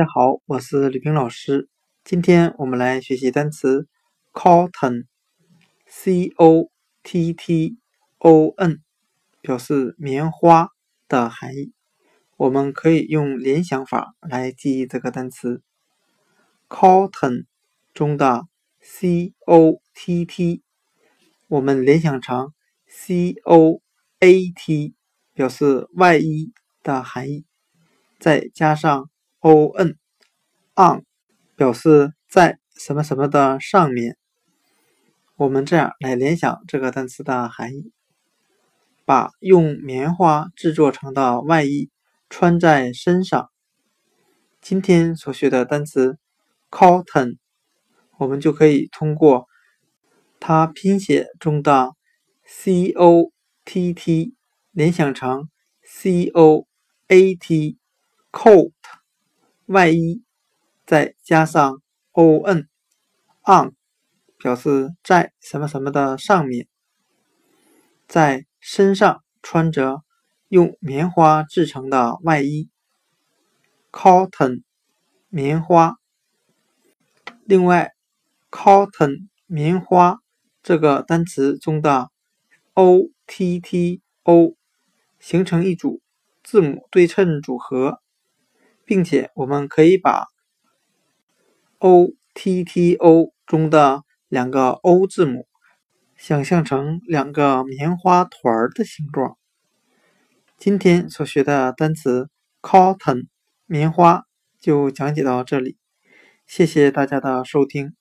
大家好，我是吕冰老师。今天我们来学习单词 cotton，c o t t o n，表示棉花的含义。我们可以用联想法来记忆这个单词 cotton 中的 c o t t，我们联想成 c o a t，表示外衣的含义，再加上 o n on 表示在什么什么的上面。我们这样来联想这个单词的含义：把用棉花制作成的外衣穿在身上。今天所学的单词 cotton，我们就可以通过它拼写中的 c o t t 联想成 c o a t coat。外衣，再加上 o n on，表示在什么什么的上面，在身上穿着用棉花制成的外衣，cotton 棉花。另外，cotton 棉花这个单词中的 o t t o 形成一组字母对称组合。并且，我们可以把 o t t o 中的两个 o 字母想象成两个棉花团儿的形状。今天所学的单词 cotton 棉花就讲解到这里，谢谢大家的收听。